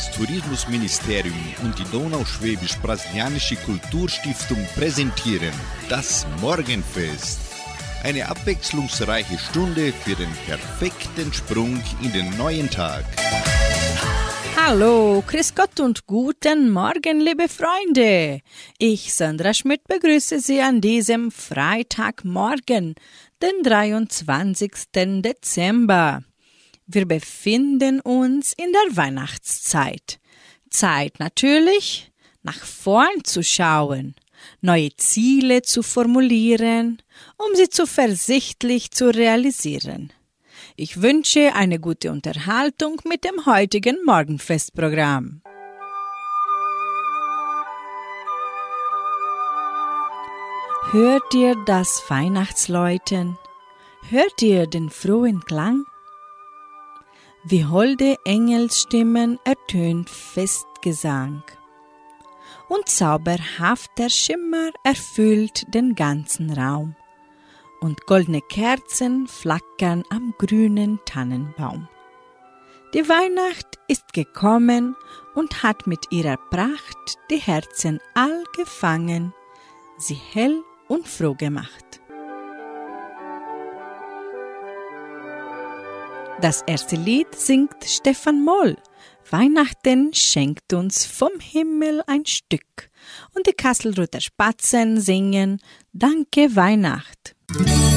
Das Tourismusministerium und die Donauschwäbisch-Brasilianische Kulturstiftung präsentieren das Morgenfest. Eine abwechslungsreiche Stunde für den perfekten Sprung in den neuen Tag. Hallo, Chris Gott und guten Morgen, liebe Freunde. Ich, Sandra Schmidt, begrüße Sie an diesem Freitagmorgen, den 23. Dezember. Wir befinden uns in der Weihnachtszeit. Zeit natürlich, nach vorn zu schauen, neue Ziele zu formulieren, um sie zuversichtlich zu realisieren. Ich wünsche eine gute Unterhaltung mit dem heutigen Morgenfestprogramm. Hört ihr das Weihnachtsläuten? Hört ihr den frohen Klang? Wie holde Engelsstimmen ertönt Festgesang. Und zauberhafter Schimmer erfüllt den ganzen Raum und goldene Kerzen flackern am grünen Tannenbaum. Die Weihnacht ist gekommen und hat mit ihrer Pracht die Herzen all gefangen, sie hell und froh gemacht. Das erste Lied singt Stefan Moll. Weihnachten schenkt uns vom Himmel ein Stück. Und die Kasselruther Spatzen singen Danke Weihnacht. Weihnachten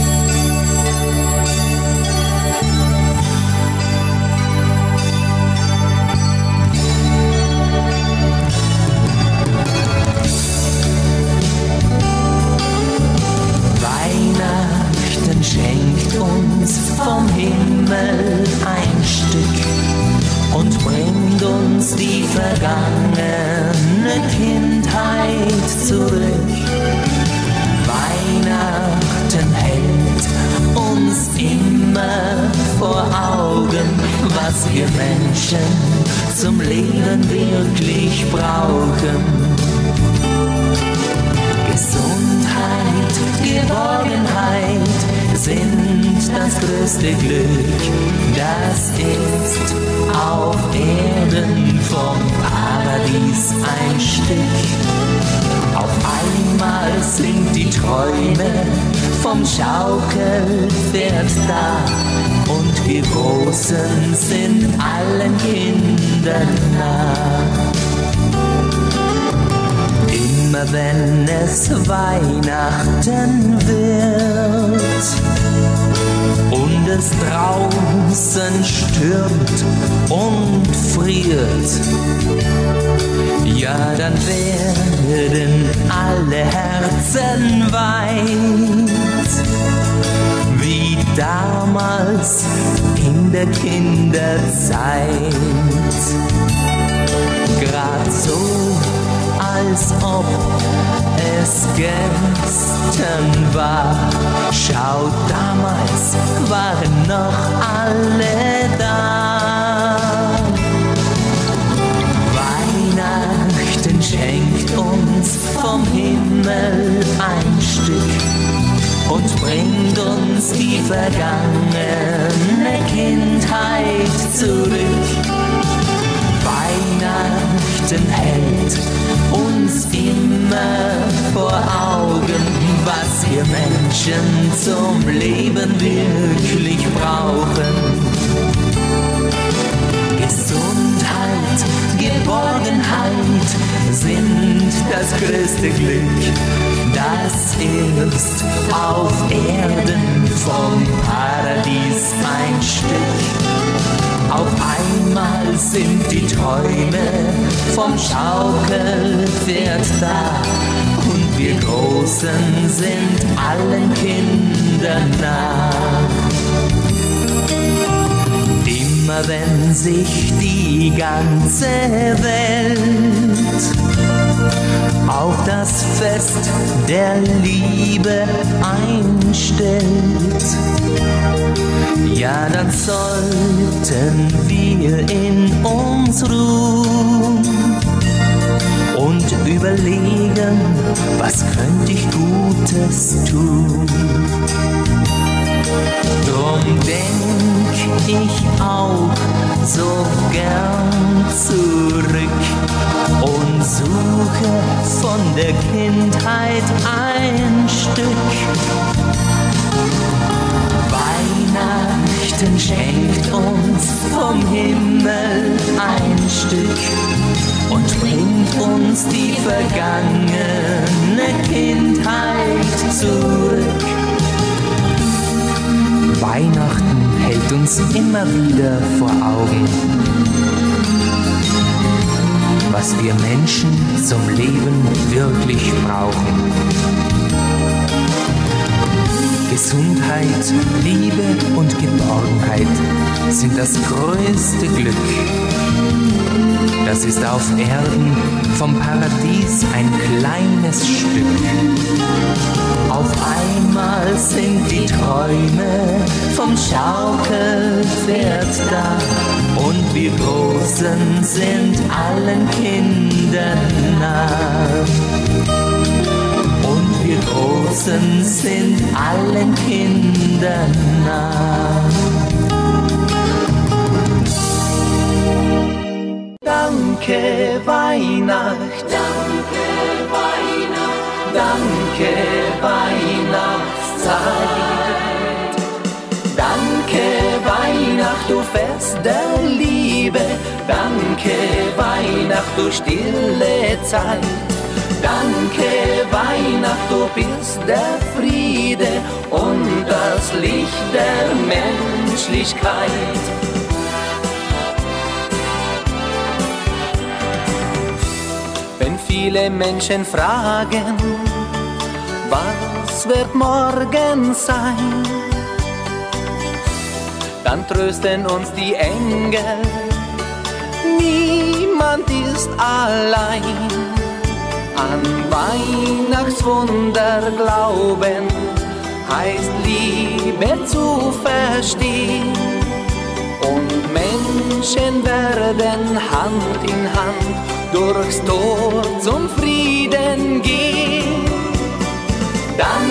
Großen sind allen Kindern nah. Immer wenn es Weihnachten wird und es draußen stürmt und friert, ja, dann werden alle Herzen weit, wie damals in der Kinderzeit. Grad so, als ob es gestern war. Schaut, damals waren noch alle da. Weihnachten schenkt uns vom Himmel ein Stück und bringt uns die vergangene Kindheit zurück. Weihnachten hält uns immer vor Augen, was wir Menschen zum Leben wirklich brauchen. Gesundheit, Geborgenheit sind das größte Glück, das ist auf Erden vom Paradies ein Stück. Auf einmal sind die Träume vom Schaukelpferd da und wir Großen sind allen Kindern nah. Immer wenn sich die ganze Welt auf das Fest der Liebe einstellt, ja, dann sollten wir in uns ruhen und überlegen, was könnte ich Gutes tun. Drum denk ich auch so gern zurück und suche von der Kindheit ein Stück. Weihnachten schenkt uns vom Himmel ein Stück und bringt uns die vergangene Kindheit zurück. Weihnachten hält uns immer wieder vor Augen, was wir Menschen zum Leben wirklich brauchen. Gesundheit, Liebe und Geborgenheit sind das größte Glück. Das ist auf Erden vom Paradies ein kleines Stück. Auf einmal sind die Träume vom Schaukelpferd da und wir Großen sind allen Kindern nah. Und wir Großen sind allen Kindern nah. Danke Weihnacht, der Liebe, danke Weihnacht, du stille Zeit. Danke Weihnacht, du bist der Friede und das Licht der Menschlichkeit. Wenn viele Menschen fragen, was wird morgen sein, dann trösten uns die Engel, niemand ist allein. An Weihnachtswunder glauben heißt Liebe zu verstehen. Und Menschen werden Hand in Hand durchs Tor zum Frieden gehen. Danke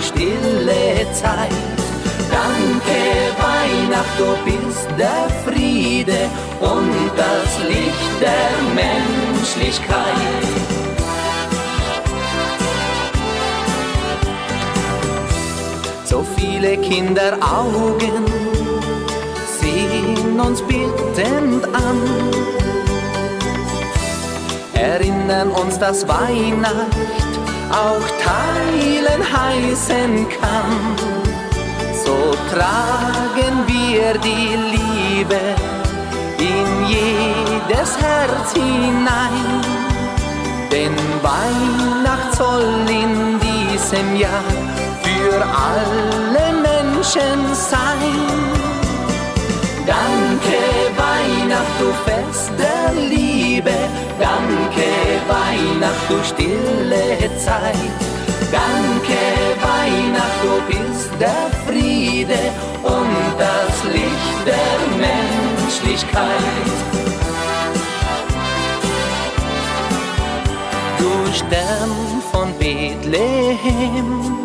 Stille Zeit. Danke Weihnacht, du bist der Friede und das Licht der Menschlichkeit. So viele Kinderaugen sehen uns bittend an, erinnern uns, dass Weihnacht auch teilen heißen kann. So tragen wir die Liebe in jedes Herz hinein. Denn Weihnacht soll in diesem Jahr für alle Menschen sein. Danke Weihnacht, du Fest der Liebe, danke Weihnacht, du stille Zeit. Danke Weihnacht, du bist der Friede und das Licht der Menschlichkeit. Du Stern von Bethlehem,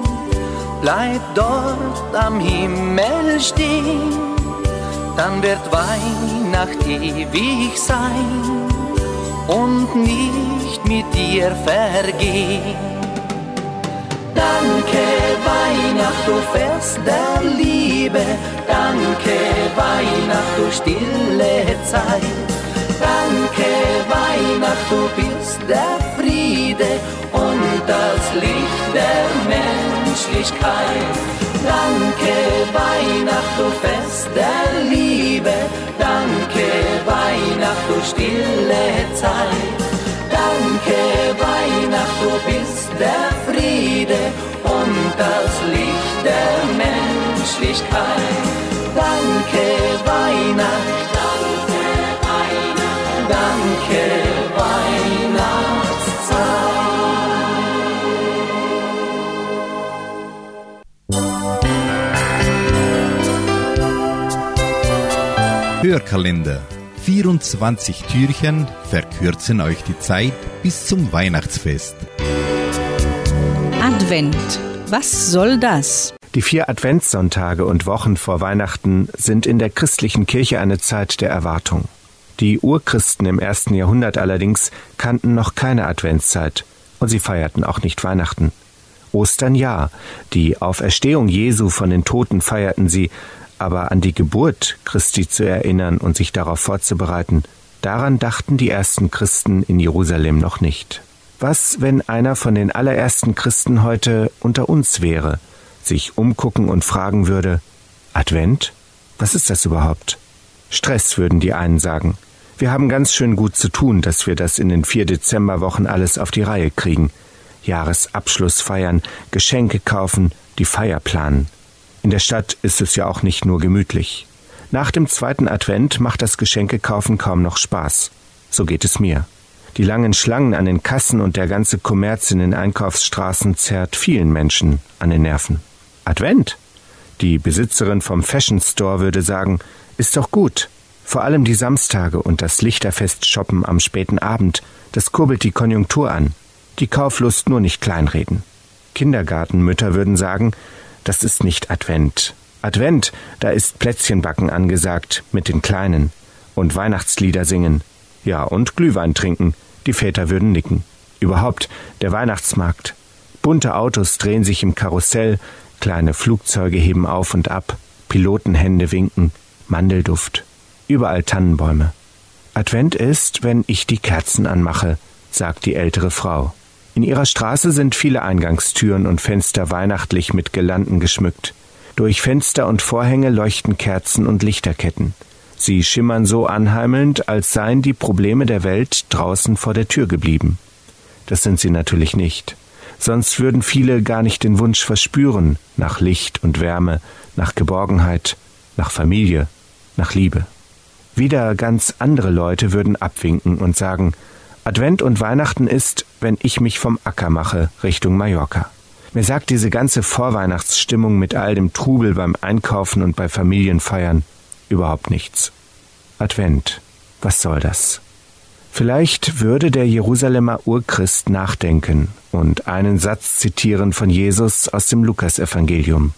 bleib dort am Himmel stehen, dann wird Weihnacht ewig sein und nicht mit dir vergehen. Danke Weihnacht, du Fest der Liebe, danke Weihnacht, du stille Zeit. Danke Weihnacht, du bist der Friede und das Licht der Menschlichkeit. Danke Weihnacht, du Fest der Liebe, danke Weihnacht, du stille Zeit. Danke Weihnacht, du bist der Friede und das Licht der Menschlichkeit. Danke Weihnacht, Hörkalender. 24 Türchen verkürzen euch die Zeit bis zum Weihnachtsfest. Advent. Was soll das? Die vier Adventssonntage und Wochen vor Weihnachten sind in der christlichen Kirche eine Zeit der Erwartung. Die Urchristen im ersten Jahrhundert allerdings kannten noch keine Adventszeit und sie feierten auch nicht Weihnachten. Ostern ja, die Auferstehung Jesu von den Toten feierten sie, aber an die Geburt Christi zu erinnern und sich darauf vorzubereiten, daran dachten die ersten Christen in Jerusalem noch nicht. Was, wenn einer von den allerersten Christen heute unter uns wäre, sich umgucken und fragen würde, Advent? Was ist das überhaupt? Stress würden die einen sagen. Wir haben ganz schön gut zu tun, dass wir das in den vier Dezemberwochen alles auf die Reihe kriegen. Jahresabschluss feiern, Geschenke kaufen, die Feier planen. In der Stadt ist es ja auch nicht nur gemütlich. Nach dem zweiten Advent macht das Geschenkekaufen kaum noch Spaß. So geht es mir. Die langen Schlangen an den Kassen und der ganze Kommerz in den Einkaufsstraßen zerrt vielen Menschen an den Nerven. Advent? Die Besitzerin vom Fashion Store würde sagen, ist doch gut. Vor allem die Samstage und das Lichterfest-Shoppen am späten Abend, das kurbelt die Konjunktur an. Die Kauflust nur nicht kleinreden. Kindergartenmütter würden sagen, das ist nicht Advent. Advent, da ist Plätzchenbacken angesagt mit den Kleinen und Weihnachtslieder singen. Ja, und Glühwein trinken. Die Väter würden nicken. Überhaupt der Weihnachtsmarkt. Bunte Autos drehen sich im Karussell, kleine Flugzeuge heben auf und ab, Pilotenhände winken, Mandelduft. Überall Tannenbäume. Advent ist, wenn ich die Kerzen anmache, sagt die ältere Frau. In ihrer Straße sind viele Eingangstüren und Fenster weihnachtlich mit Girlanden geschmückt. Durch Fenster und Vorhänge leuchten Kerzen und Lichterketten. Sie schimmern so anheimelnd, als seien die Probleme der Welt draußen vor der Tür geblieben. Das sind sie natürlich nicht. Sonst würden viele gar nicht den Wunsch verspüren nach Licht und Wärme, nach Geborgenheit, nach Familie, nach Liebe. Wieder ganz andere Leute würden abwinken und sagen, Advent und Weihnachten ist, wenn ich mich vom Acker mache Richtung Mallorca. Mir sagt diese ganze Vorweihnachtsstimmung mit all dem Trubel beim Einkaufen und bei Familienfeiern überhaupt nichts. Advent, was soll das? Vielleicht würde der Jerusalemer Urchrist nachdenken und einen Satz zitieren von Jesus aus dem Lukasevangelium.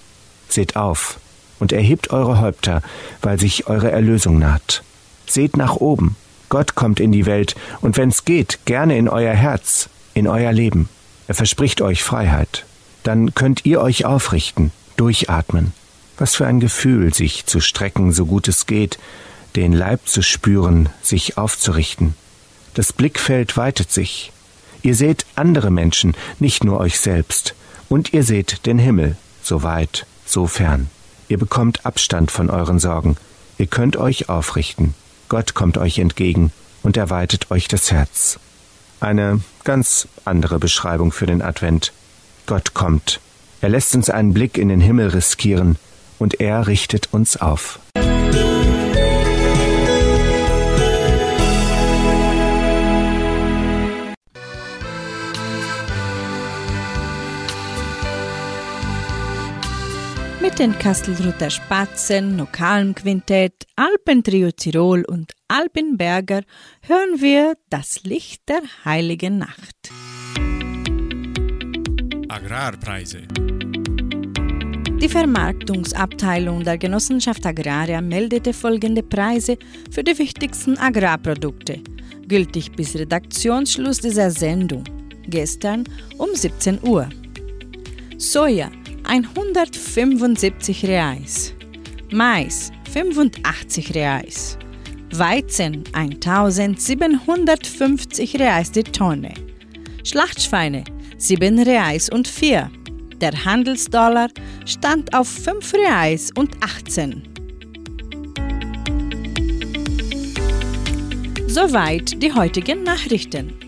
Seht auf und erhebt eure Häupter, weil sich eure Erlösung naht. Seht nach oben, Gott kommt in die Welt und wenn's geht, gerne in euer Herz, in euer Leben. Er verspricht euch Freiheit. Dann könnt ihr euch aufrichten, durchatmen. Was für ein Gefühl, sich zu strecken, so gut es geht, den Leib zu spüren, sich aufzurichten. Das Blickfeld weitet sich. Ihr seht andere Menschen, nicht nur euch selbst. Und ihr seht den Himmel, so weit, so fern. Ihr bekommt Abstand von euren Sorgen. Ihr könnt euch aufrichten. Gott kommt euch entgegen und erweitet euch das Herz. Eine ganz andere Beschreibung für den Advent. Gott kommt. Er lässt uns einen Blick in den Himmel riskieren und er richtet uns auf. Mit den Kastelruther Spatzen, Quintett, Alpentrio Tirol und Alpenberger hören wir das Licht der heiligen Nacht. Agrarpreise. Die Vermarktungsabteilung der Genossenschaft Agraria meldete folgende Preise für die wichtigsten Agrarprodukte, gültig bis Redaktionsschluss dieser Sendung, gestern um 17 Uhr. Soja 175 Reais, Mais 85 Reais, Weizen 1750 Reais die Tonne, Schlachtschweine 7 Reais und 4. Der Handelsdollar stand auf 5 Reais und 18. Soweit die heutigen Nachrichten.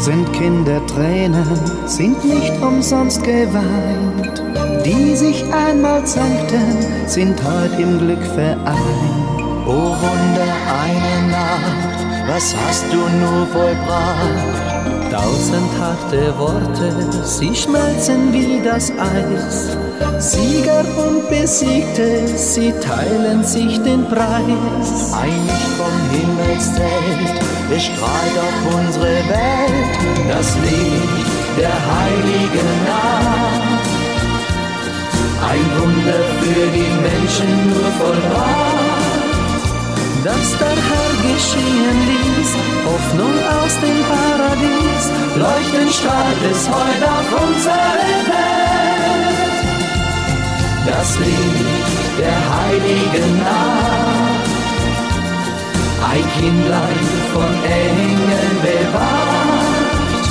Tausend Kindertränen sind nicht umsonst geweint. Die sich einmal zankten, sind heut im Glück vereint. O Wunder, eine Nacht was hast du nur vollbracht? Tausend harte Worte, sie schmelzen wie das Eis. Sieger und Besiegte, sie teilen sich den Preis. Ein Licht vom Himmelszelt bestrahlt auf unsere Welt, das Licht der heiligen Nacht. Ein Wunder für die Menschen nur vollbracht, das der Herr geschehen ließ, Hoffnung aus dem Paradies, leuchten strahlt es heute auf unsere Welt. Das Licht der heiligen Nacht, ein Kindlein von Engeln bewacht,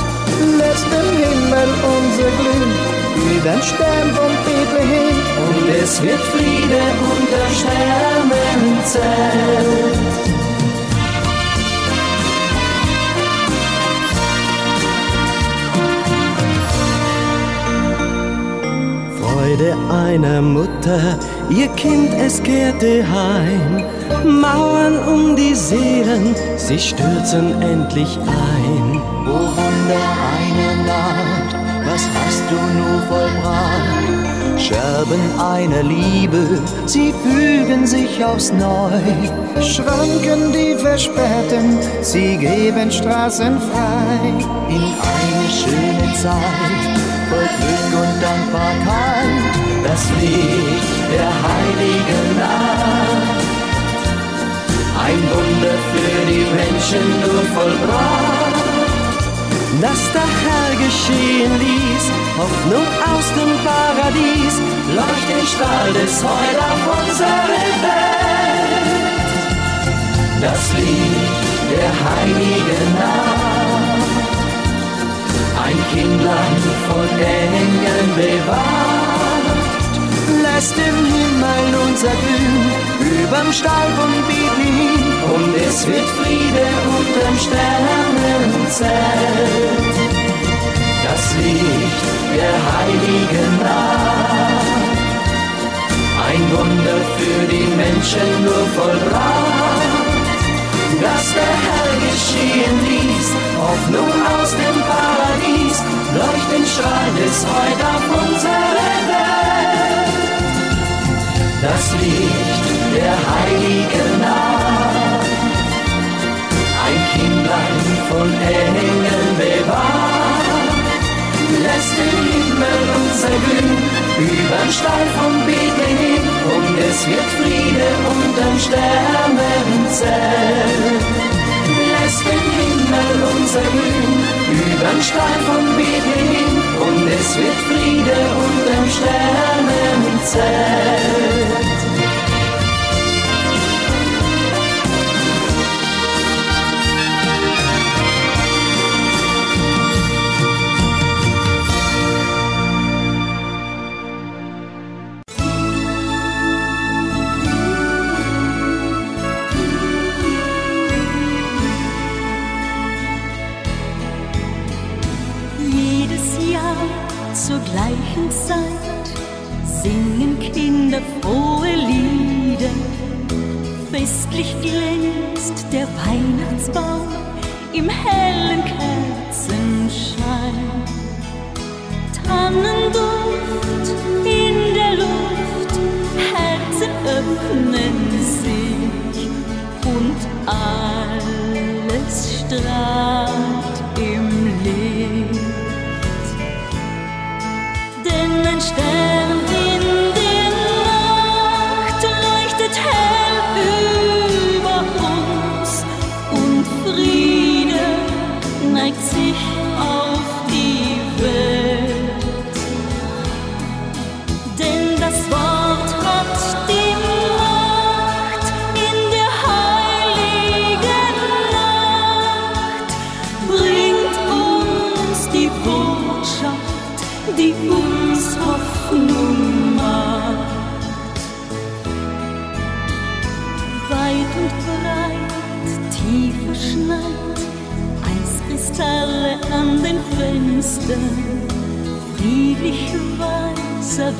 lässt im Himmel unser Glück wie den Stern von Bethlehem. Und es wird Friede unter Sternenzelt. Freude einer Mutter, ihr Kind, es kehrte heim. Mauern um die Seelen, sie stürzen endlich ein. O Wunder einer Nacht, was hast du nur vollbracht? Scherben einer Liebe, sie fügen sich aufs Neu. Schranken, die versperrten, sie geben Straßen frei. In eine schöne Zeit, voll Glück und Dankbarkeit, das Licht der heiligen Nacht. Ein Wunder für die Menschen nur vollbracht das der Herr geschehen ließ, Hoffnung aus dem Paradies, leuchtet Strahl des Heut auf unsere Welt. Das Licht der heiligen Nacht, ein Kindlein von Engeln bewacht, lässt im Himmel unser Glühen überm Stall von Bethlehem und es wird Friede unterm Sternenzelt. Das Licht der heiligen Nacht, ein Wunder für die Menschen nur vollbracht, dass der Herr geschehen ließ, Hoffnung aus dem Paradies, leuchten Strahl des heute auf unsere Welt. Das Licht der heiligen Nacht, ein Kindlein von Engeln bewahrt, lässt im Himmel unser Glück überm Stall von Bethlehem und es wird Friede unterm Sternenzelt. Lässt im Himmel unser Glück überm Stall von Bethlehem und es wird Friede unterm Sternenzelt. singen Kinder frohe Lieder. Festlich glänzt der Weihnachtsbaum im hellen Kerzenschein. Tannenduft in der Luft, Herzen öffnen sich und alles strahlt.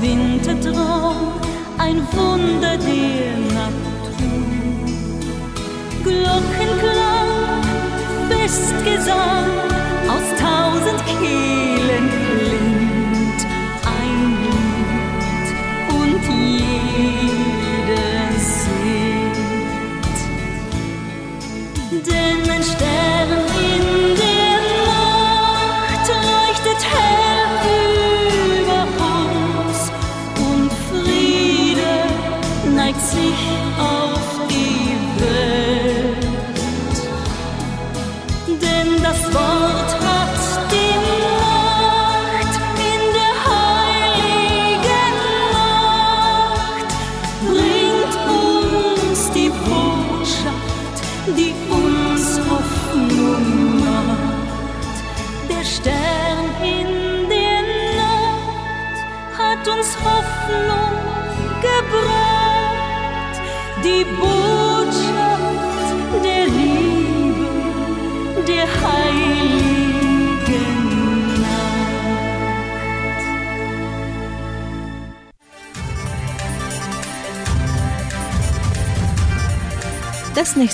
Wintertraum, ein Wunder der Natur. Glockenklang, Festgesang,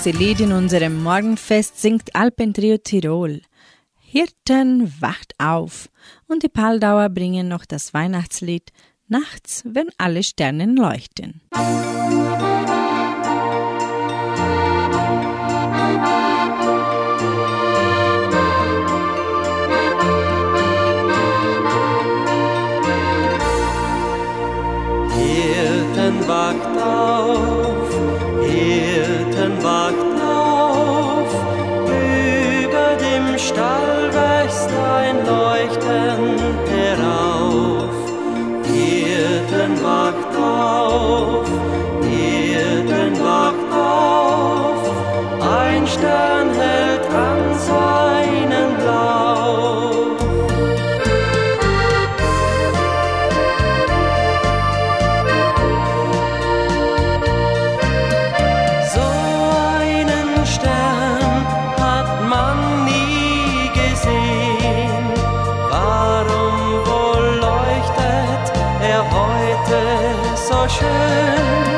nächste Lied in unserem Morgenfest singt Alpentrio Tirol. Hirten wacht auf und die Paldauer bringen noch das Weihnachtslied Nachts, wenn alle Sternen leuchten. Musik 深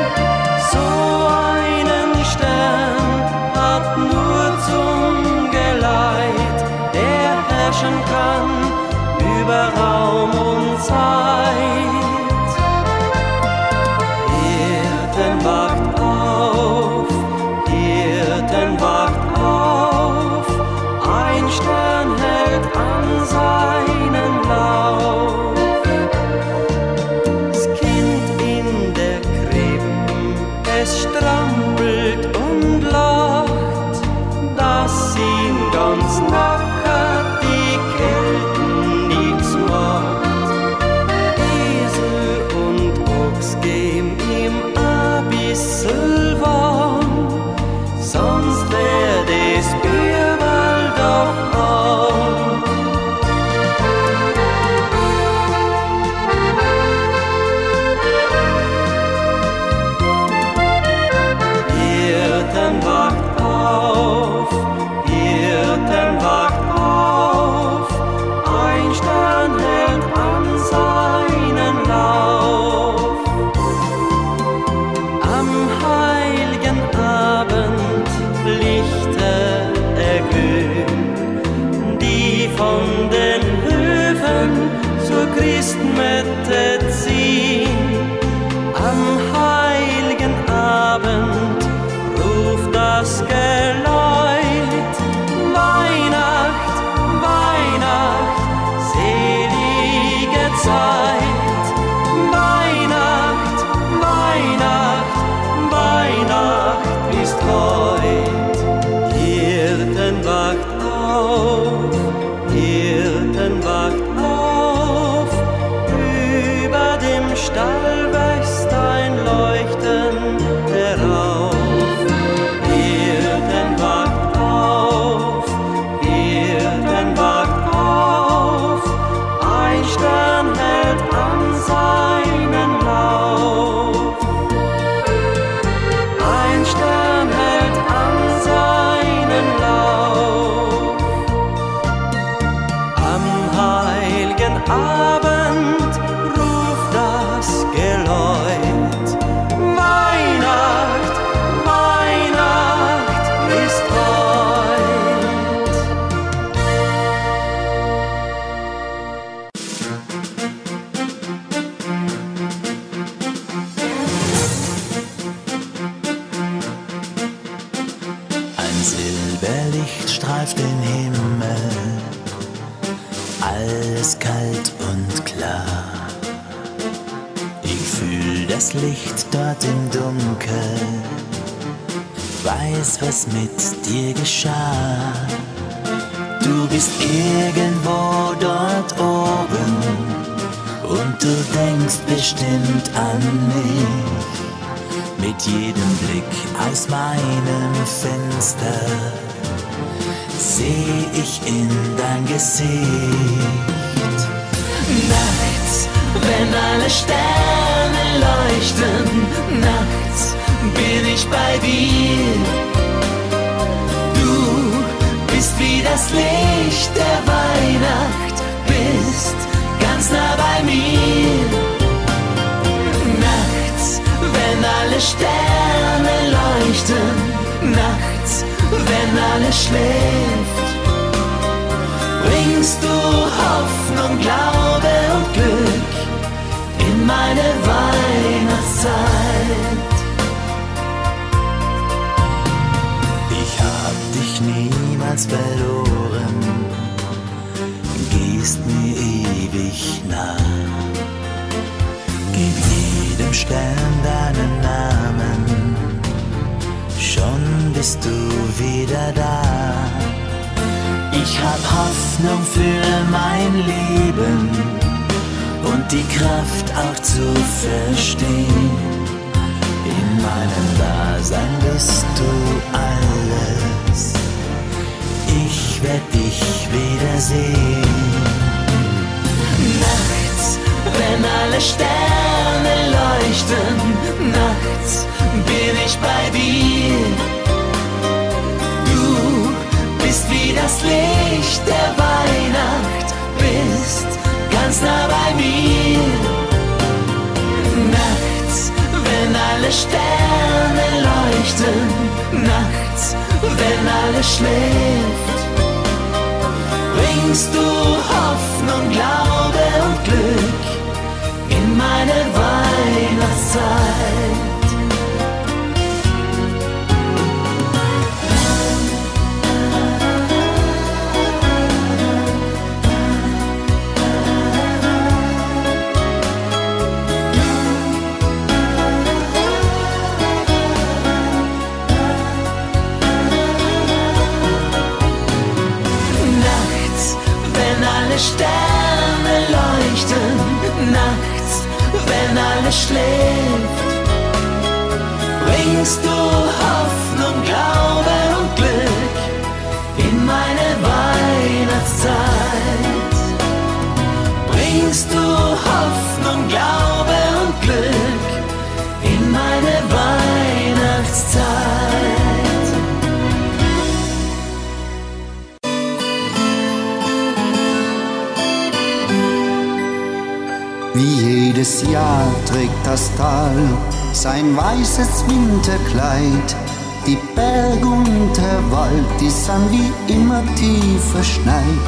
was mit dir geschah. Du bist irgendwo dort oben und du denkst bestimmt an mich mit jedem Blick aus meinem Fenster seh ich in dein Gesicht. Nachts, wenn alle Sterne leuchten, nachts bin ich bei dir. Wie das Licht der Weihnacht, bist ganz nah bei mir wenn alle Sterne leuchten, nachts, wenn alles schläft. Bringst du Hoffnung, Glaube und Glück in meine Weihnachtszeit. Niemals verloren, gehst mir ewig nah. Gib jedem Stern deinen Namen, schon bist du wieder da. Ich hab Hoffnung für mein Leben und die Kraft auch zu verstehen. In meinem Dasein bist du alles, ich werd dich wiedersehen wenn alle Sterne leuchten, nachts bin ich bei dir. Du bist wie das Licht der Weihnacht, bist ganz nah bei mir. Nachts, wenn alle Sterne leuchten, nachts, wenn alles schläft. Bringst du Hoffnung, Glaube das Tal sein weißes Winterkleid. Die Berg und der Wald, die sind wie immer tief verschneit.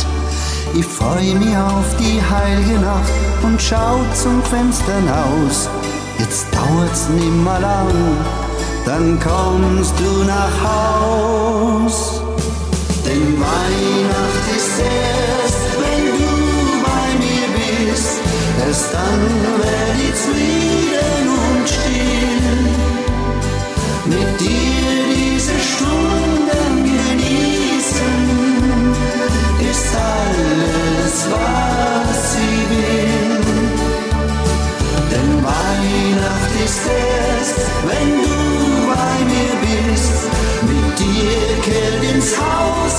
Ich freu mich auf die heilige Nacht und schau zum Fenster aus. Jetzt dauert's nimmer lang, dann kommst du nach Haus. Denn Weihnacht ist erst, wenn du bei mir bist. Erst dann werd ich zufrieden Mit dir diese Stunden genießen, ist alles, was ich will. Denn Weihnacht ist erst, wenn du bei mir bist. Mit dir kehrt ins Haus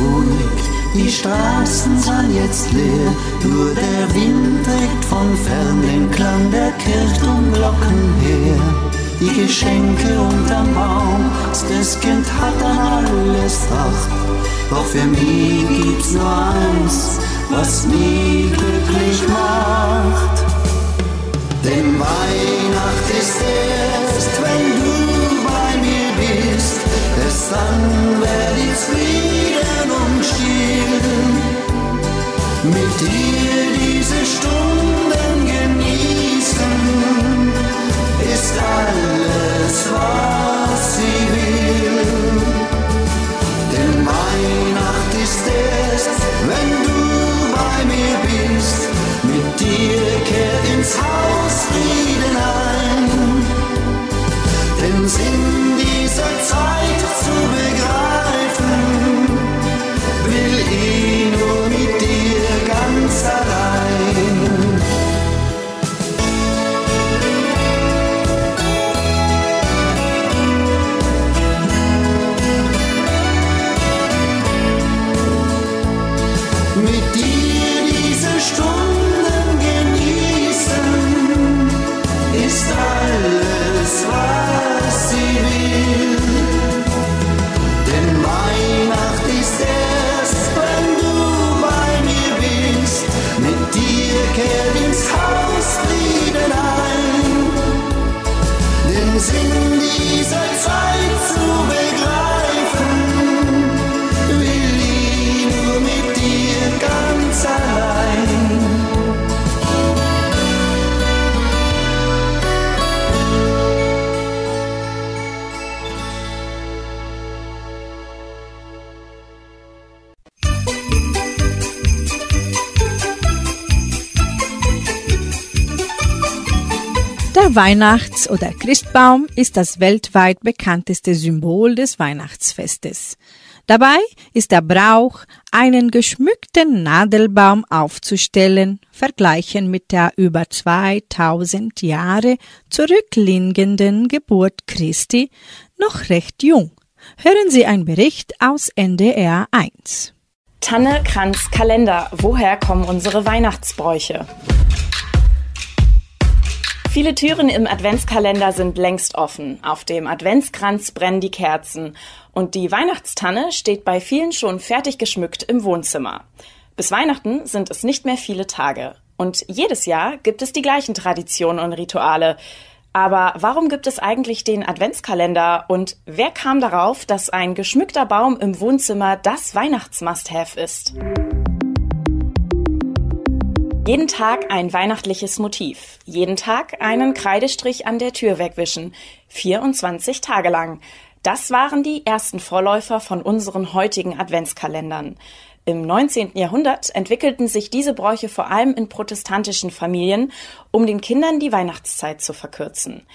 Honig. Die Straßen sind jetzt leer, nur der Wind trägt von fern den Klang der Kirchturmglocken her. Die Geschenke unterm Baum, das Kind hat an alles Acht. Doch für mich gibt's nur eins, was mich glücklich macht. Denn Weihnacht ist erst, wenn du bei mir bist, erst dann werde ich's lieben. Mit dir diese Stunden genießen, ist alles, was sie will. Denn Weihnacht ist erst, wenn du bei mir bist. Mit dir kehrt ins Haus Frieden ein. Den Sinn dieser Zeit zu begreifen, Weihnachts- oder Christbaum ist das weltweit bekannteste Symbol des Weihnachtsfestes. Dabei ist der Brauch, einen geschmückten Nadelbaum aufzustellen, vergleichen mit der über 2000 Jahre zurückliegenden Geburt Christi, noch recht jung. Hören Sie einen Bericht aus NDR 1. Tanne, Kranz, Kalender. Woher kommen unsere Weihnachtsbräuche? Viele Türen im Adventskalender sind längst offen. Auf dem Adventskranz brennen die Kerzen. Und die Weihnachtstanne steht bei vielen schon fertig geschmückt im Wohnzimmer. Bis Weihnachten sind es nicht mehr viele Tage. Und jedes Jahr gibt es die gleichen Traditionen und Rituale. Aber warum gibt es eigentlich den Adventskalender und wer kam darauf, dass ein geschmückter Baum im Wohnzimmer das Weihnachtsmust-Have ist? Jeden Tag ein weihnachtliches Motiv. Jeden Tag einen Kreidestrich an der Tür wegwischen. 24 Tage lang. Das waren die ersten Vorläufer von unseren heutigen Adventskalendern. Im 19. Jahrhundert entwickelten sich diese Bräuche vor allem in protestantischen Familien, um den Kindern die Weihnachtszeit zu verkürzen.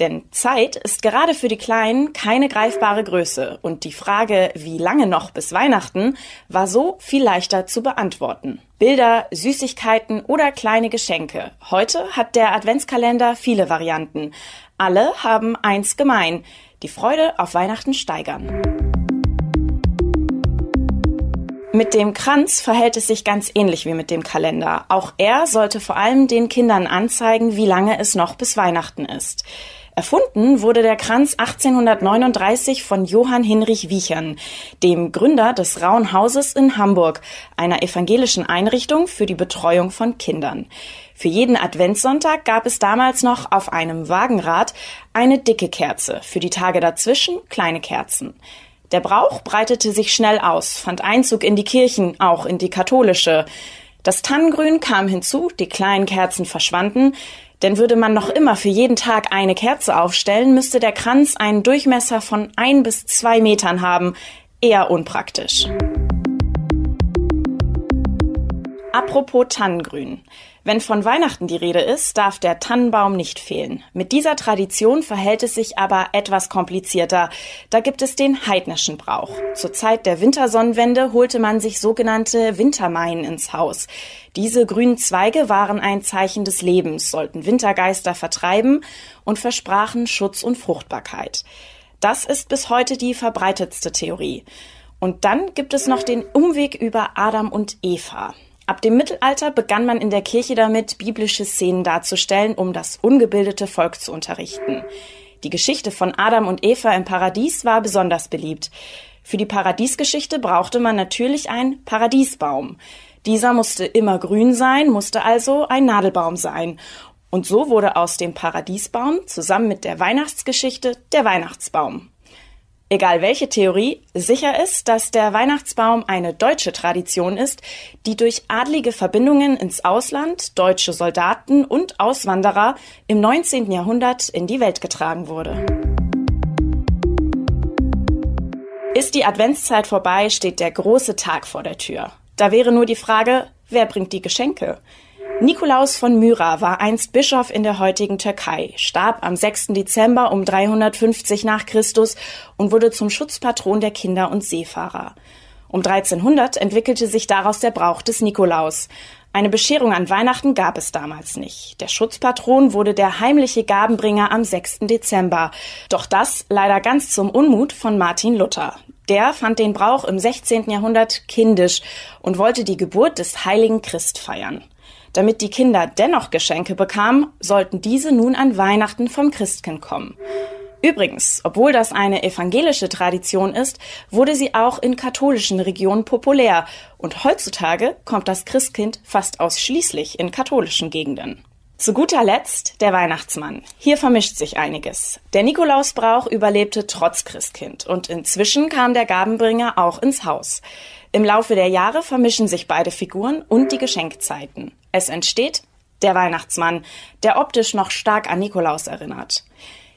Denn Zeit ist gerade für die Kleinen keine greifbare Größe und die Frage, wie lange noch bis Weihnachten, war so viel leichter zu beantworten. Bilder, Süßigkeiten oder kleine Geschenke. Heute hat der Adventskalender viele Varianten. Alle haben eins gemein. Die Freude auf Weihnachten steigern. Mit dem Kranz verhält es sich ganz ähnlich wie mit dem Kalender. Auch er sollte vor allem den Kindern anzeigen, wie lange es noch bis Weihnachten ist. Erfunden wurde der Kranz 1839 von Johann Hinrich Wiechern, dem Gründer des Rauen Hauses in Hamburg, einer evangelischen Einrichtung für die Betreuung von Kindern. Für jeden Adventssonntag gab es damals noch auf einem Wagenrad eine dicke Kerze, für die Tage dazwischen kleine Kerzen. Der Brauch breitete sich schnell aus, fand Einzug in die Kirchen, auch in die katholische. Das Tannengrün kam hinzu, die kleinen Kerzen verschwanden, denn würde man noch immer für jeden Tag eine Kerze aufstellen, müsste der Kranz einen Durchmesser von ein bis zwei Metern haben. Eher unpraktisch. Apropos Tannengrün. Wenn von Weihnachten die Rede ist, darf der Tannenbaum nicht fehlen. Mit dieser Tradition verhält es sich aber etwas komplizierter. Da gibt es den heidnischen Brauch. Zur Zeit der Wintersonnenwende holte man sich sogenannte Wintermeien ins Haus. Diese grünen Zweige waren ein Zeichen des Lebens, sollten Wintergeister vertreiben und versprachen Schutz und Fruchtbarkeit. Das ist bis heute die verbreitetste Theorie. Und dann gibt es noch den Umweg über Adam und Eva. Ab dem Mittelalter begann man in der Kirche damit, biblische Szenen darzustellen, um das ungebildete Volk zu unterrichten. Die Geschichte von Adam und Eva im Paradies war besonders beliebt. Für die Paradiesgeschichte brauchte man natürlich einen Paradiesbaum. Dieser musste immer grün sein, musste also ein Nadelbaum sein. Und so wurde aus dem Paradiesbaum zusammen mit der Weihnachtsgeschichte der Weihnachtsbaum. Egal welche Theorie, sicher ist, dass der Weihnachtsbaum eine deutsche Tradition ist, die durch adlige Verbindungen ins Ausland, deutsche Soldaten und Auswanderer im 19. Jahrhundert in die Welt getragen wurde. Ist die Adventszeit vorbei, steht der große Tag vor der Tür. Da wäre nur die Frage, wer bringt die Geschenke? Nikolaus von Myra war einst Bischof in der heutigen Türkei, starb am 6. Dezember um 350 nach Christus und wurde zum Schutzpatron der Kinder und Seefahrer. Um 1300 entwickelte sich daraus der Brauch des Nikolaus. Eine Bescherung an Weihnachten gab es damals nicht. Der Schutzpatron wurde der heimliche Gabenbringer am 6. Dezember. Doch das leider ganz zum Unmut von Martin Luther. Der fand den Brauch im 16. Jahrhundert kindisch und wollte die Geburt des heiligen Christ feiern. Damit die Kinder dennoch Geschenke bekamen, sollten diese nun an Weihnachten vom Christkind kommen. Übrigens, obwohl das eine evangelische Tradition ist, wurde sie auch in katholischen Regionen populär und heutzutage kommt das Christkind fast ausschließlich in katholischen Gegenden. Zu guter Letzt der Weihnachtsmann. Hier vermischt sich einiges. Der Nikolausbrauch überlebte trotz Christkind und inzwischen kam der Gabenbringer auch ins Haus. Im Laufe der Jahre vermischen sich beide Figuren und die Geschenkzeiten. Es entsteht der Weihnachtsmann, der optisch noch stark an Nikolaus erinnert.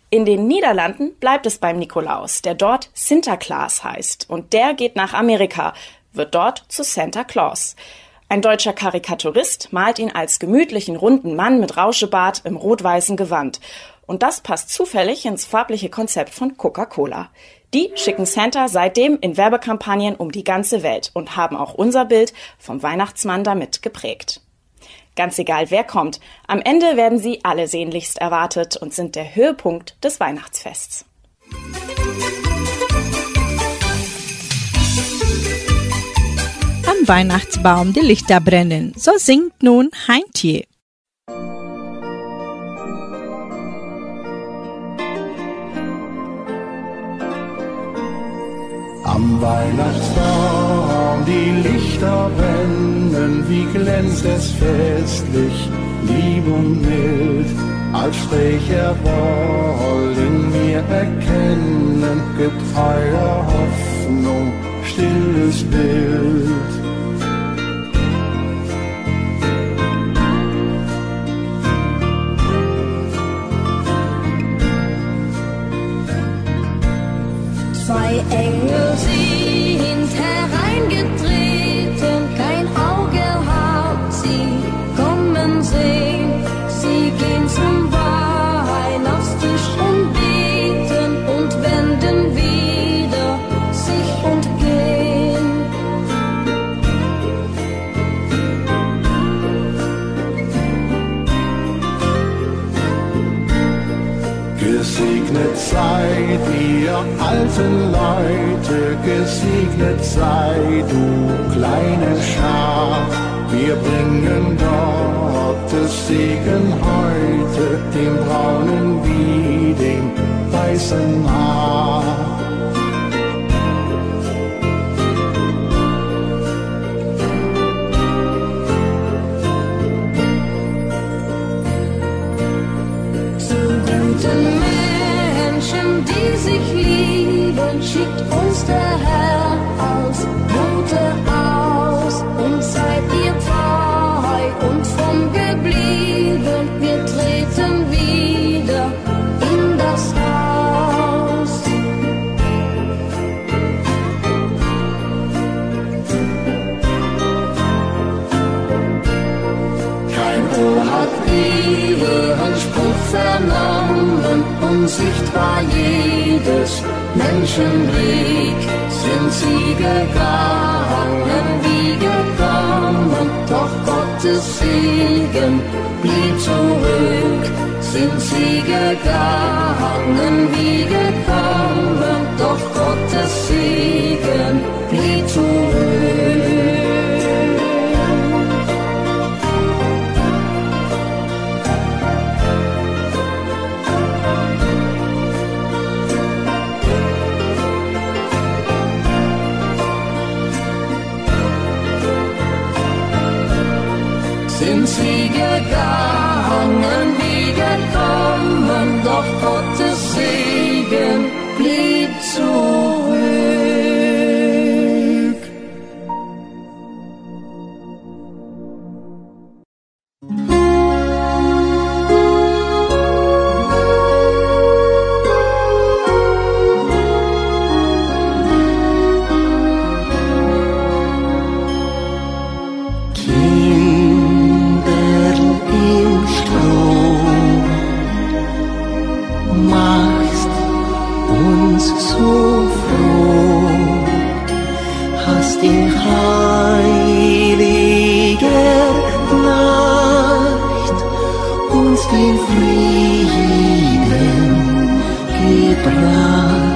In den Niederlanden bleibt es beim Nikolaus, der dort Sinterklaas heißt, und der geht nach Amerika, wird dort zu Santa Claus. Ein deutscher Karikaturist malt ihn als gemütlichen runden Mann mit Rauschebart im rot-weißen Gewand. Und das passt zufällig ins farbliche Konzept von Coca-Cola. Die schicken Santa seitdem in Werbekampagnen um die ganze Welt und haben auch unser Bild vom Weihnachtsmann damit geprägt. Ganz egal wer kommt, am Ende werden sie alle sehnlichst erwartet und sind der Höhepunkt des Weihnachtsfests. Am Weihnachtsbaum die Lichter brennen, so singt nun Heintje. Am Weihnachtsbaum die Lichter brennen, wie glänzt es festlich, lieb und mild. Als Sprecher wollen wir erkennen, getreuer Hoffnung, stilles Bild. Zwei Engel alten Leute, gesegnet sei du kleine Schar. Wir bringen Gottes Segen heute, dem braunen wie dem weißen Haar. Zu guten schickt uns der Herr als Bote aus. Und seid ihr treu und fromm geblieben, wir treten wieder in das Haus. Kein Ohr hat ihren Spruch vernommen, unsichtbar jedes Menschenblick sind sie gegangen wie gekommen, doch Gottes Segen blieb zurück. Sind sie gegangen wie gekommen, doch Gottes Segen blieb zurück. Hast in heiliger Nacht uns den Frieden gebracht.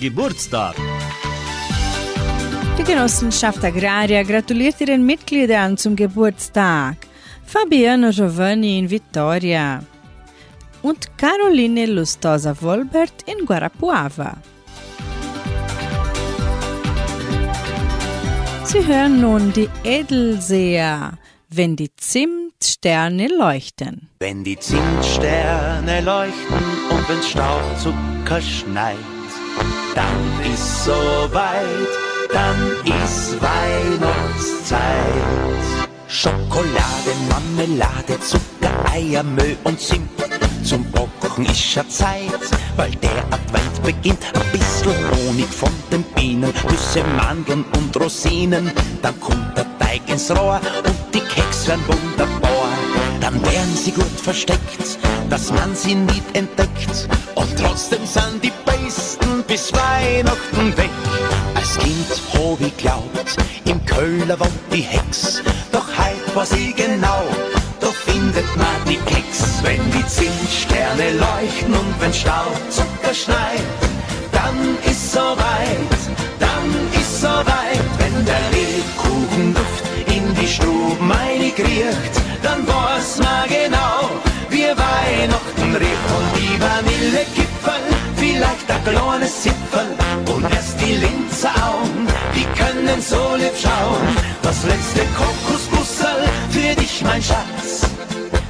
Geburtstag. Die Genossenschaft Agraria gratuliert ihren Mitgliedern zum Geburtstag. Fabiano Giovanni in Vittoria und Caroline Lustosa Wolbert in Guarapuava. Sie hören nun die Edelseher, wenn die Zimtsterne leuchten. Wenn die Zimtsterne leuchten und wenn's Staubzucker schneit, dann ist soweit, dann ist Weihnachtszeit. Schokolade, Marmelade, Zucker, Eier, Mehl und Zimt. Zum Bocken ist schon Zeit, weil der Advent beginnt. Ein bisschen Honig von den Bienen, Nüsse, Mandeln und Rosinen. Dann kommt der Teig ins Rohr und die Keks werden wunderbar. Dann werden sie gut versteckt, dass man sie nicht entdeckt. Und trotzdem sind die besten bis Weihnachten weg. Als Kind hab ich glaubt, im Kölner wohnt die Hex. Doch heut weiß ich genau, da findet man die Keks. Wenn die Zimtsterne leuchten und wenn Staubzucker schneit, dann ist soweit, dann ist soweit. Wenn der Lebkuchenduft in die Stube meine riecht, dann weiß man genau, wie Weihnachten riecht. Und die Vanillekipferl, vielleicht ein kleines Zipfel und erst die Linzeraugen, die können so lieb schauen. Das letzte Kokosbussel für dich, mein Schatz,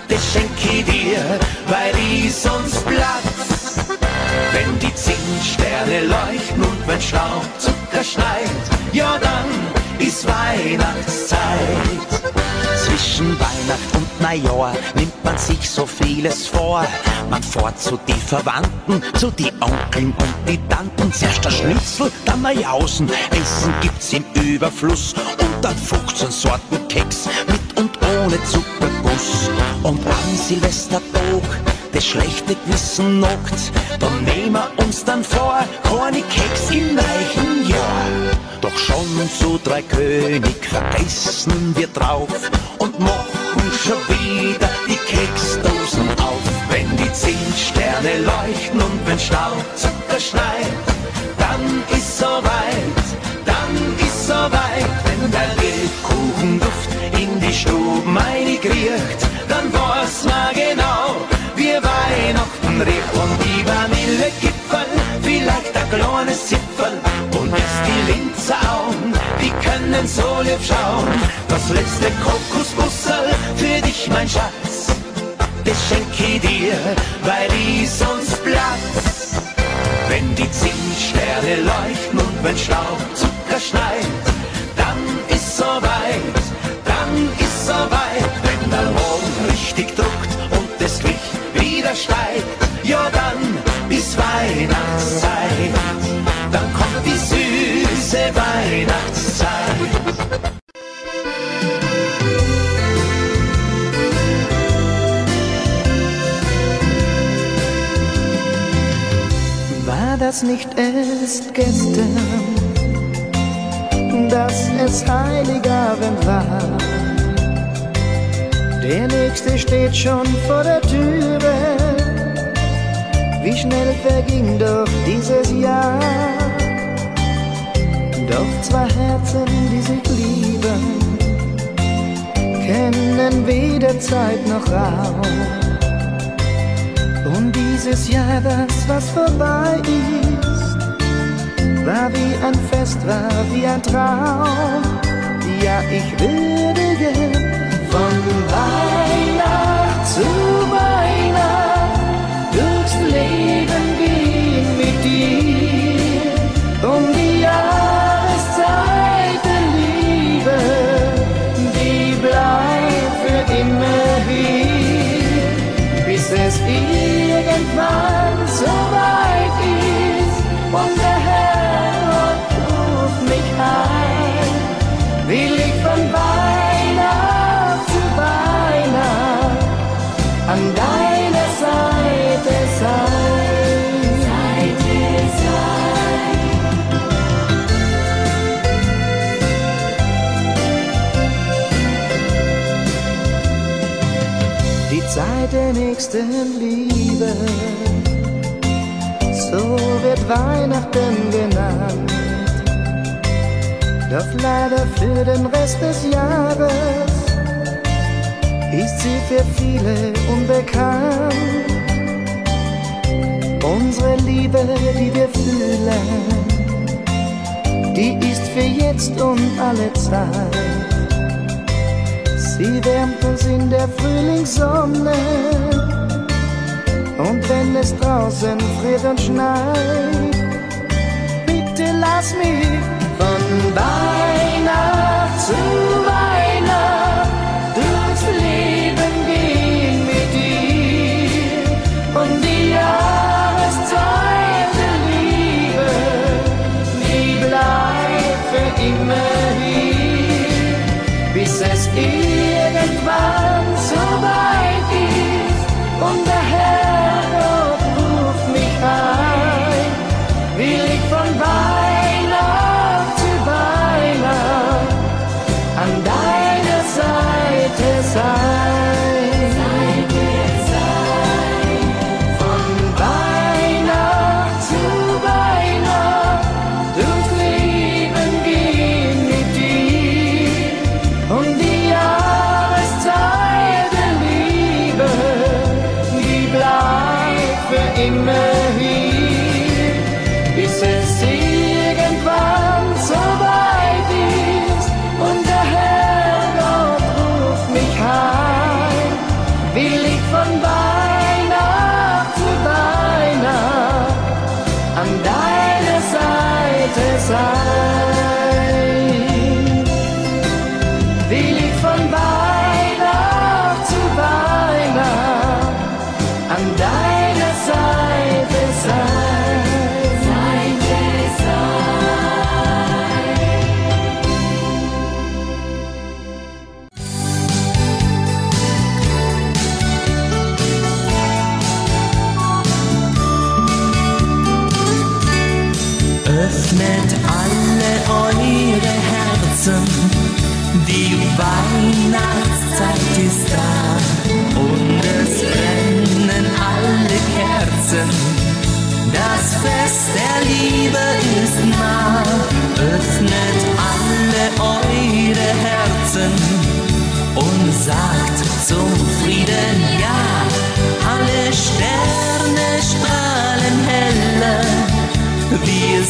das schenk ich dir, weil ich sonst platz. Wenn die Zimtsterne leuchten und wenn Staubzucker schneit, ja dann ist Weihnachtszeit. Zwischen Weihnacht und Neujahr nimmt man sich so vieles vor. Man fährt zu die Verwandten, zu die Onkeln und die Tanten. Zuerst der Schnitzel, dann Jausen. Essen gibt's im Überfluss und dann 15 Sorten Keks mit und ohne Zuckerguss. Und am Silvestertag das schlechte Gewissen knockt, dann nehmen wir uns dann vor, keine Keks im neuen Jahr. Doch schon zu drei König vergessen wir drauf und machen schon wieder die Keksdosen auf. Wenn die Zimtsterne leuchten und wenn Staubzucker schneit, dann ist soweit, dann ist soweit. Wenn der Lebkuchenduft in die Stube meine riecht, dann weiß man genau, wie Weihnachten riecht. Und die Vanillekipferl, vielleicht ein kleines Zipfel und erst die Linzeraugen, die können so lieb schauen. Das letzte Kokosbussel für dich, mein Schatz, das schenk ich dir, weil ich sonst platz. Wenn die Zimtsterne leuchten und wenn Staubzucker schneit, dann ist soweit, dann ist soweit. Wenn der Mond richtig Licht wieder steigt, ja dann ist Weihnachtszeit. Dann kommt die süße Weihnachtszeit. War das nicht erst gestern, dass es Heiligabend war? Der nächste steht schon vor der Türe. Wie schnell verging doch dieses Jahr. Doch zwei Herzen, die sich lieben, kennen weder Zeit noch Raum. Und dieses Jahr, das was vorbei ist, war wie ein Fest, war wie ein Traum. Ja, ich würde gern von Weihnacht zu Weihnacht durchs Leben gehen mit dir. Um die Jahreszeiten Liebe, die bleibt für immer hier bis es irgendwann so der Nächstenliebe. So wird Weihnachten genannt. Doch leider für den Rest des Jahres ist sie für viele unbekannt. Unsere Liebe, die wir fühlen, die ist für jetzt und alle Zeit. Sie wärmt uns in der Frühlingssonne. Und wenn es draußen friert und schneit, bitte lass mich von Weihnacht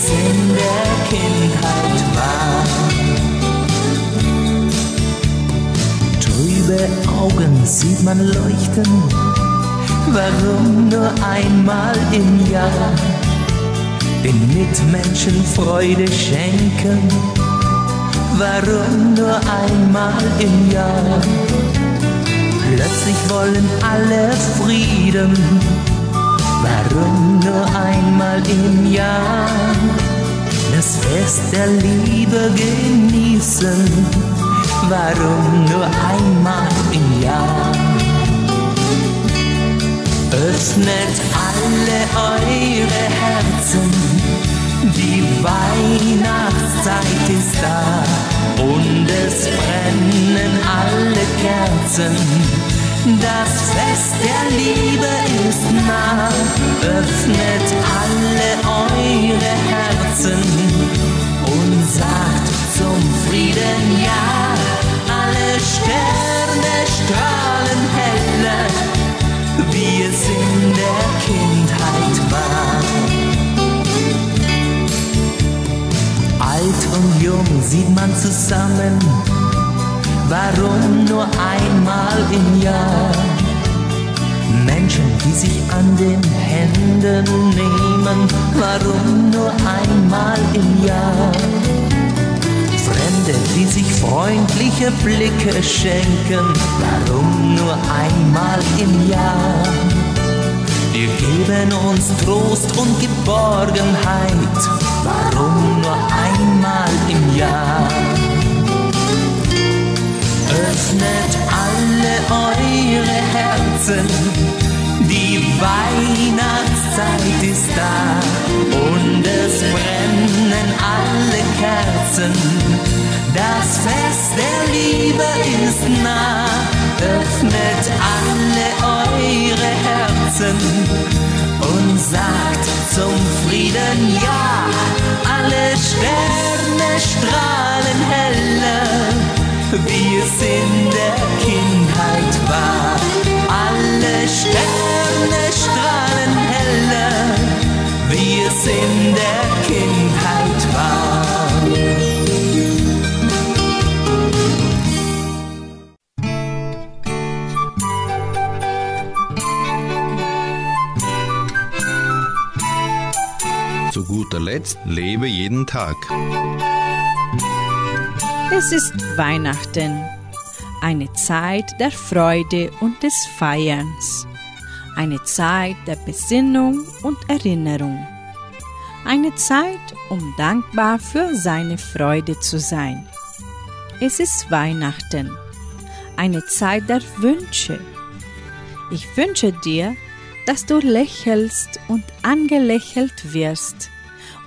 in der Kindheit war. Trübe Augen sieht man leuchten, warum nur einmal im Jahr den Mitmenschen Freude schenken, warum nur einmal im Jahr. Plötzlich wollen alle Frieden, Warum nur einmal im Jahr das Fest der Liebe genießen? Warum nur einmal im Jahr? Öffnet alle eure Herzen, die Weihnachtszeit ist da und es brennen alle Kerzen. Das Fest der Liebe ist nah, öffnet alle eure Herzen und sagt zum Frieden Ja. Alle Sterne strahlen heller, wie es in der Kindheit war. Alt und jung sieht man zusammen, warum nur einmal im Jahr? Menschen, die sich an den Händen nehmen, warum nur einmal im Jahr? Fremde, die sich freundliche Blicke schenken, warum nur einmal im Jahr? Wir geben uns Trost und Geborgenheit, warum nur einmal im Jahr? Öffnet alle eure Herzen, die Weihnachtszeit ist da und es brennen alle Kerzen. Das Fest der Liebe ist nah, öffnet alle eure sagt zum Frieden ja. Alle Sterne strahlen heller, wie es in der Kindheit war. Alle Sterne strahlen heller, wie es in der Kindheit war. Zu guter Letzt lebe jeden Tag. Es ist Weihnachten, eine Zeit der Freude und des Feierns, eine Zeit der Besinnung und Erinnerung, eine Zeit, um dankbar für seine Freude zu sein. Es ist Weihnachten, eine Zeit der Wünsche. Ich wünsche dir, dass du lächelst und angelächelt wirst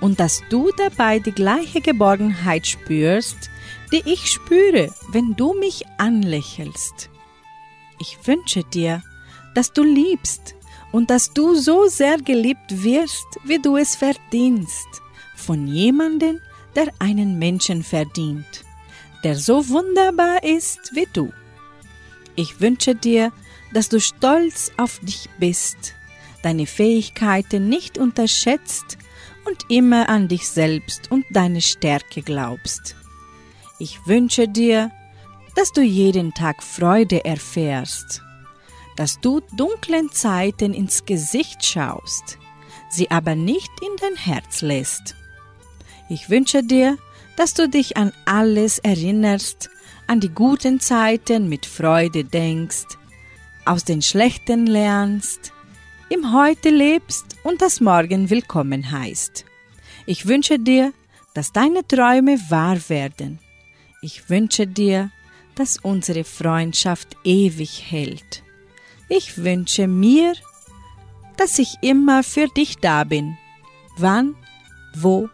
und dass du dabei die gleiche Geborgenheit spürst, die ich spüre, wenn du mich anlächelst. Ich wünsche dir, dass du liebst und dass du so sehr geliebt wirst, wie du es verdienst, von jemandem, der einen Menschen verdient, der so wunderbar ist wie du. Ich wünsche dir, dass du stolz auf dich bist, deine Fähigkeiten nicht unterschätzt und immer an dich selbst und deine Stärke glaubst. Ich wünsche dir, dass du jeden Tag Freude erfährst, dass du dunklen Zeiten ins Gesicht schaust, sie aber nicht in dein Herz lässt. Ich wünsche dir, dass du dich an alles erinnerst, an die guten Zeiten mit Freude denkst, aus den schlechten lernst, im Heute lebst und das Morgen willkommen heißt. Ich wünsche dir, dass deine Träume wahr werden. Ich wünsche dir, dass unsere Freundschaft ewig hält. Ich wünsche mir, dass ich immer für dich da bin, wann, wo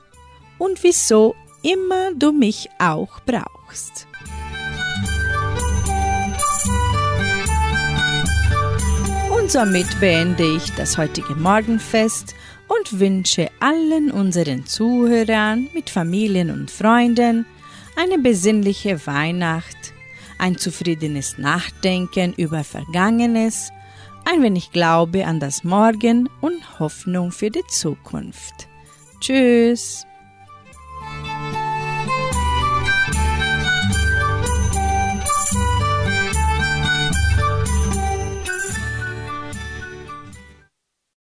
und wieso immer du mich auch brauchst. Und somit beende ich das heutige Morgenfest und wünsche allen unseren Zuhörern mit Familien und Freunden eine besinnliche Weihnacht, ein zufriedenes Nachdenken über Vergangenes, ein wenig Glaube an das Morgen und Hoffnung für die Zukunft. Tschüss!